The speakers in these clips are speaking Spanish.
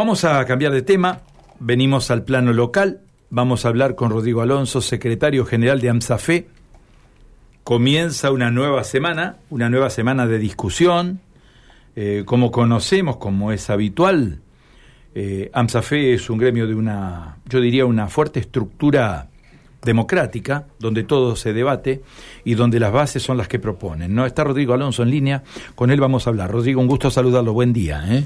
Vamos a cambiar de tema, venimos al plano local, vamos a hablar con Rodrigo Alonso, secretario general de AMSAFE. Comienza una nueva semana, una nueva semana de discusión. Eh, como conocemos, como es habitual, eh, AMSAFE es un gremio de una, yo diría, una fuerte estructura democrática, donde todo se debate y donde las bases son las que proponen. ¿no? Está Rodrigo Alonso en línea, con él vamos a hablar. Rodrigo, un gusto saludarlo, buen día. ¿eh?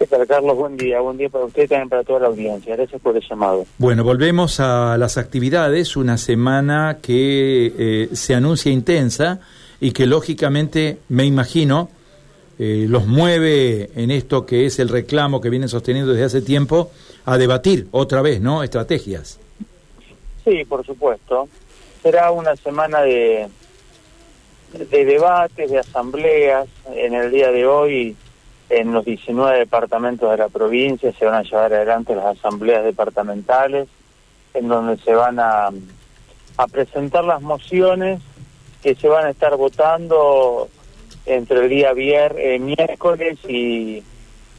¿Qué tal, Carlos? Buen día. Buen día para usted y también para toda la audiencia. Gracias por el llamado. Bueno, volvemos a las actividades. Una semana que eh, se anuncia intensa y que lógicamente, me imagino, eh, los mueve en esto que es el reclamo que vienen sosteniendo desde hace tiempo a debatir otra vez, ¿no? Estrategias. Sí, por supuesto. Será una semana de, de debates, de asambleas. En el día de hoy en los 19 departamentos de la provincia se van a llevar adelante las asambleas departamentales, en donde se van a, presentar las mociones que se van a estar votando entre el día viernes, eh, miércoles y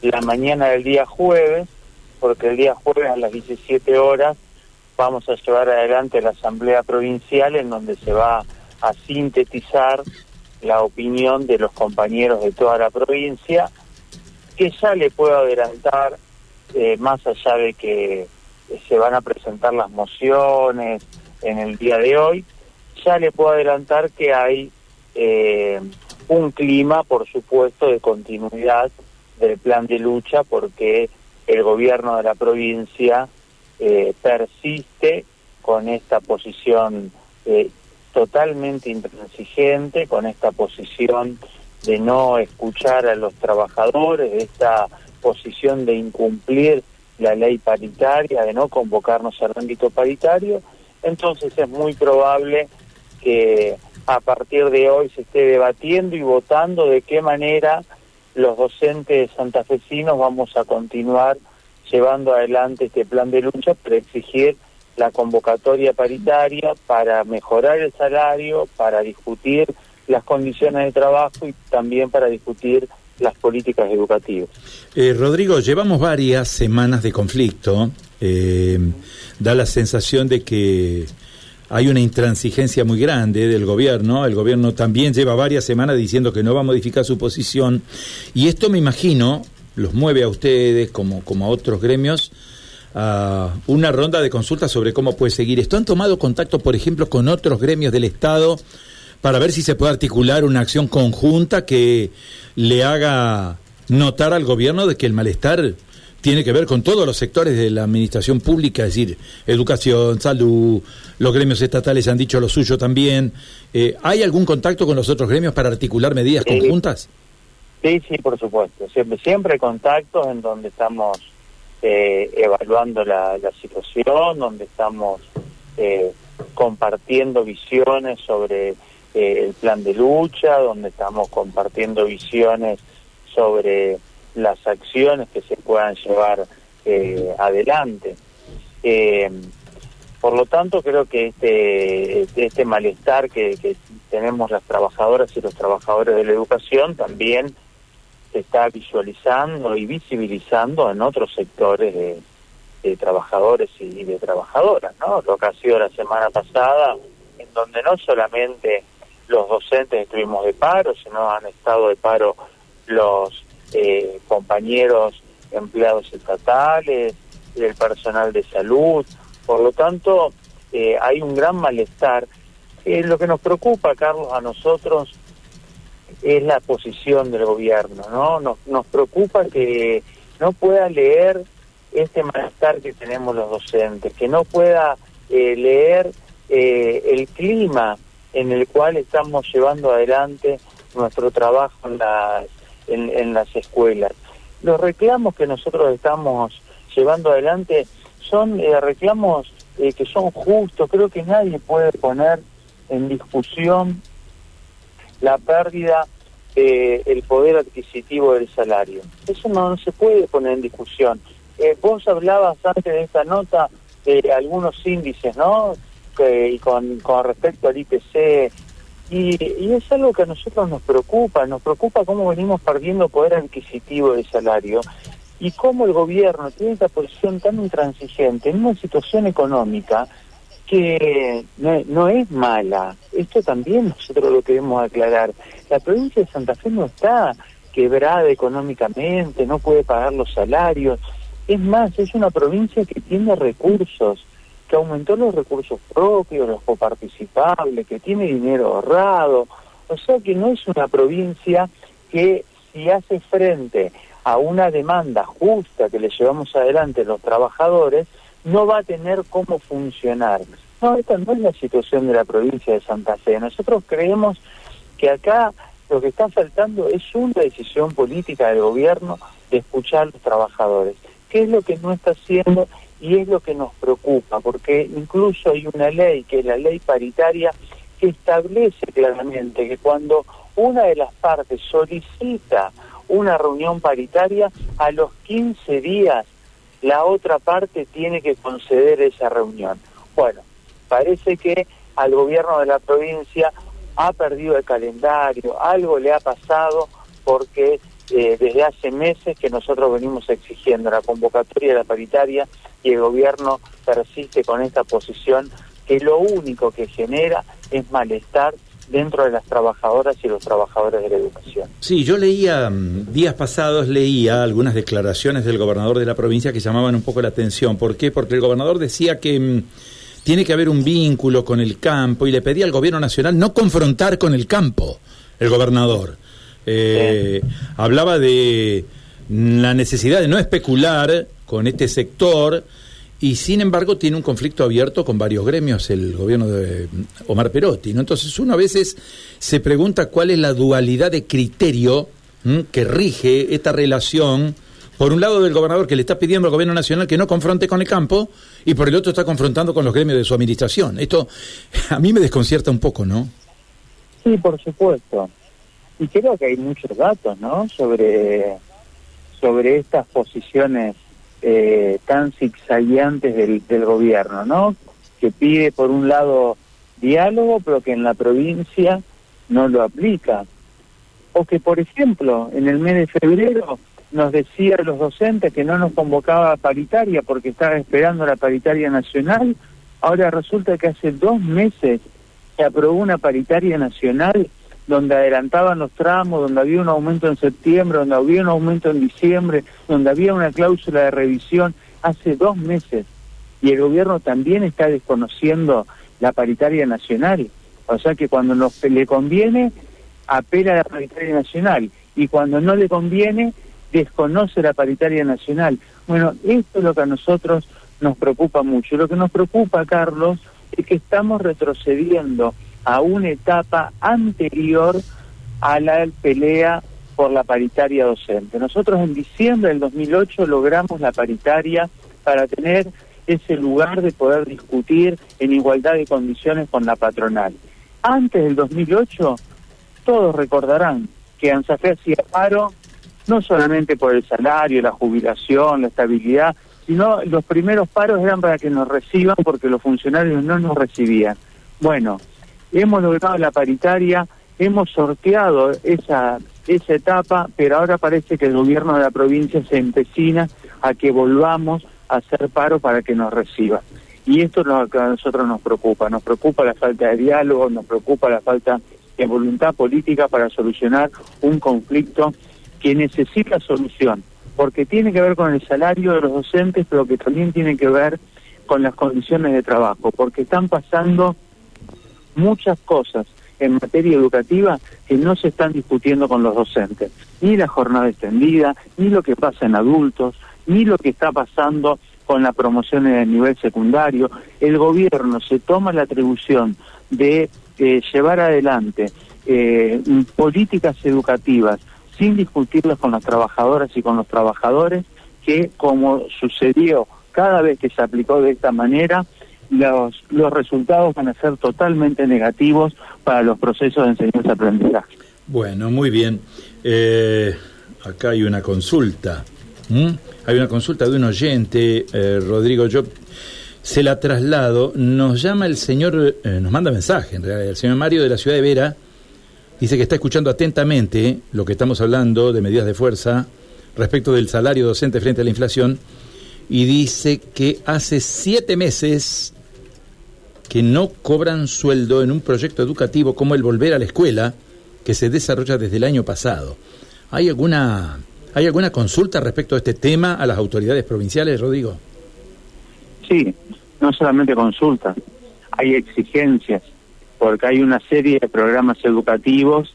la mañana del día jueves, porque el día jueves a las 17 horas vamos a llevar adelante la asamblea provincial en donde se va a sintetizar la opinión de los compañeros de toda la provincia que ya le puedo adelantar, eh, más allá de que se van a presentar las mociones en el día de hoy, ya le puedo adelantar que hay eh, un clima, por supuesto, de continuidad del plan de lucha, porque el gobierno de la provincia eh, persiste con esta posición totalmente intransigente, con esta posición de no escuchar a los trabajadores, esta posición de incumplir la ley paritaria, de no convocarnos al ámbito paritario, entonces es muy probable que a partir de hoy se esté debatiendo y votando de qué manera los docentes santafesinos vamos a continuar llevando adelante este plan de lucha para exigir la convocatoria paritaria, para mejorar el salario, para discutir las condiciones de trabajo y también para discutir las políticas educativas. Eh, Rodrigo, llevamos varias semanas de conflicto. Eh, da la sensación de que hay una intransigencia muy grande del gobierno. El gobierno también lleva varias semanas diciendo que no va a modificar su posición. Y esto me imagino los mueve a ustedes como, como a otros gremios a una ronda de consultas sobre cómo puede seguir esto. ¿Han tomado contacto, por ejemplo, con otros gremios del Estado para ver si se puede articular una acción conjunta que le haga notar al gobierno de que el malestar tiene que ver con todos los sectores de la administración pública, es decir, educación, salud, los gremios estatales han dicho lo suyo también. Eh, ¿Hay algún contacto con los otros gremios para articular medidas conjuntas? Sí, sí, por supuesto. Siempre, siempre contactos en donde estamos eh, evaluando la, la, situación, donde estamos eh, compartiendo visiones sobre eh, el plan de lucha, donde estamos compartiendo visiones sobre las acciones que se puedan llevar eh, adelante. Eh, por lo tanto, creo que este, este malestar que, tenemos las trabajadoras y los trabajadores de la educación también se está visualizando y visibilizando en otros sectores de, de trabajadores y de trabajadoras, ¿no? Lo que ha sido la semana pasada, en donde no solamente los docentes estuvimos de paro, sino han estado de paro los eh, compañeros empleados estatales, el personal de salud. Por lo tanto, eh, hay un gran malestar. Eh, lo que nos preocupa, Carlos, a nosotros es la posición del gobierno, ¿no? Nos, nos preocupa que no pueda leer este malestar que tenemos los docentes, que no pueda leer el clima en el cual estamos llevando adelante nuestro trabajo en las, en, las escuelas. Los reclamos que nosotros estamos llevando adelante son eh, reclamos eh, que son justos, creo que nadie puede poner en discusión la pérdida del poder adquisitivo del salario. Eso no, se puede poner en discusión. Eh, vos hablabas antes de esta nota de algunos índices, ¿no? Y con, con respecto al IPC, y, es algo que a nosotros nos preocupa, nos preocupa cómo venimos perdiendo poder adquisitivo de salario. y cómo el gobierno tiene esta posición tan intransigente en una situación económica que no, es mala. Esto también nosotros lo queremos aclarar. La provincia de Santa Fe no está quebrada económicamente, no puede pagar los salarios. Es más, es una provincia que tiene recursos, que aumentó los recursos propios, los coparticipables, que tiene dinero ahorrado. O sea que no es una provincia que si hace frente a una demanda justa que le llevamos adelante los trabajadores, no va a tener cómo funcionar. No, esta no es la situación de la provincia de Santa Fe. Nosotros creemos que acá lo que está faltando es una decisión política del gobierno de escuchar a los trabajadores. ¿Qué es lo que no está haciendo? Y es lo que nos preocupa, porque incluso hay una ley, que es la ley paritaria, que establece claramente que cuando una de las partes solicita una reunión paritaria, a los 15 días la otra parte tiene que conceder esa reunión. Bueno, parece que al gobierno de la provincia ha perdido el calendario, algo le ha pasado porque eh, desde hace meses que nosotros venimos exigiendo la convocatoria de la paritaria y el gobierno persiste con esta posición que lo único que genera es malestar dentro de las trabajadoras y los trabajadores de la educación. Sí, yo leía, mm, días pasados leía algunas declaraciones del gobernador de la provincia que llamaban un poco la atención. ¿Por qué? Porque el gobernador decía que mm, tiene que haber un vínculo con el campo y le pedía al gobierno nacional no confrontar con el campo, el gobernador. Eh, hablaba de la necesidad de no especular con este sector y sin embargo tiene un conflicto abierto con varios gremios el gobierno de Omar Perotti. ¿no? Entonces uno a veces se pregunta cuál es la dualidad de criterio que rige esta relación, por un lado del gobernador que le está pidiendo al gobierno nacional que no confronte con el campo y por el otro está confrontando con los gremios de su administración. Esto a mí me desconcierta un poco, ¿no? Sí, por supuesto. Y creo que hay muchos datos, ¿no? Sobre, sobre estas posiciones eh, tan zigzagueantes del, gobierno, ¿no? Que pide por un lado diálogo, pero que en la provincia no lo aplica. O que, por ejemplo, en el mes de febrero nos decía los docentes que no nos convocaba a paritaria porque estaba esperando la paritaria nacional. Ahora resulta que hace dos meses se aprobó una paritaria nacional donde adelantaban los tramos, donde había un aumento en septiembre, donde había un aumento en diciembre, donde había una cláusula de revisión hace dos meses. Y el gobierno también está desconociendo la paritaria nacional. O sea que cuando nos, le conviene, apela a la paritaria nacional. Y cuando no le conviene, desconoce la paritaria nacional. Bueno, esto es lo que a nosotros nos preocupa mucho. Lo que nos preocupa, Carlos, es que estamos retrocediendo a una etapa anterior a la pelea por la paritaria docente. Nosotros en diciembre del 2008 logramos la paritaria para tener ese lugar de poder discutir en igualdad de condiciones con la patronal. Antes del 2008, todos recordarán que ANSAFE hacía paro no solamente por el salario, la jubilación, la estabilidad, sino los primeros paros eran para que nos reciban porque los funcionarios no nos recibían. Bueno, hemos logrado la paritaria, hemos sorteado esa, esa etapa, pero ahora parece que el gobierno de la provincia se empecina a que volvamos a hacer paro para que nos reciba. Y esto es lo que a nosotros nos preocupa, nos preocupa la falta de diálogo, nos preocupa la falta de voluntad política para solucionar un conflicto que necesita solución, porque tiene que ver con el salario de los docentes, pero que también tiene que ver con las condiciones de trabajo, porque están pasando muchas cosas en materia educativa que no se están discutiendo con los docentes. Ni la jornada extendida, ni lo que pasa en adultos, ni lo que está pasando con la promoción en el nivel secundario. El gobierno se toma la atribución de eh, llevar adelante eh, políticas educativas sin discutirlas con las trabajadoras y con los trabajadores, que como sucedió cada vez que se aplicó de esta manera, los, los resultados van a ser totalmente negativos para los procesos de enseñanza-aprendizaje. Bueno, muy bien. Eh, acá hay una consulta. Hay una consulta de un oyente, eh, Rodrigo, yo se la traslado. Nos llama el señor, eh, nos manda mensaje en realidad, el señor Mario de la ciudad de Vera. Dice que está escuchando atentamente lo que estamos hablando de medidas de fuerza respecto del salario docente frente a la inflación y dice que hace siete meses que no cobran sueldo en un proyecto educativo como el Volver a la Escuela, que se desarrolla desde el año pasado. ¿Hay alguna, ¿hay alguna consulta respecto a este tema a las autoridades provinciales, Rodrigo? Sí, no solamente consultas, hay exigencias, porque hay una serie de programas educativos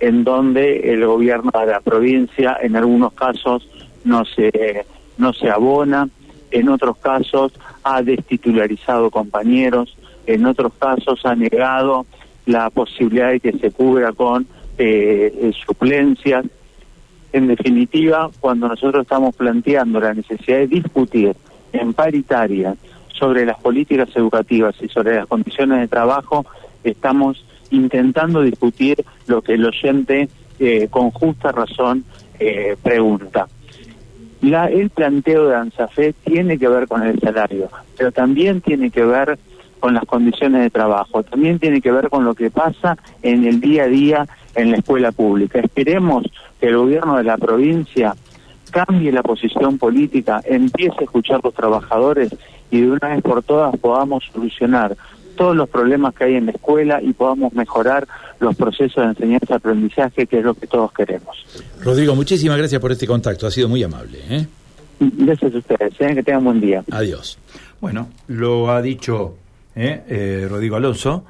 en donde el gobierno de la provincia en algunos casos no se no se abona, en otros casos ha destitularizado compañeros, en otros casos ha negado la posibilidad de que se cubra con eh, suplencias. En definitiva, cuando nosotros estamos planteando la necesidad de discutir en paritaria sobre las políticas educativas y sobre las condiciones de trabajo, estamos intentando discutir lo que el oyente eh, con justa razón eh, pregunta. La, el planteo de ANSAFE tiene que ver con el salario, pero también tiene que ver con las condiciones de trabajo, también tiene que ver con lo que pasa en el día a día en la escuela pública. Esperemos que el gobierno de la provincia cambie la posición política, empiece a escuchar a los trabajadores y de una vez por todas podamos solucionar todos los problemas que hay en la escuela y podamos mejorar los procesos de enseñanza-aprendizaje, que es lo que todos queremos. Rodrigo, muchísimas gracias por este contacto, ha sido muy amable. ¿eh? Gracias a ustedes, ¿eh? que tengan buen día. Adiós. Bueno, lo ha dicho ¿eh? Rodrigo Alonso.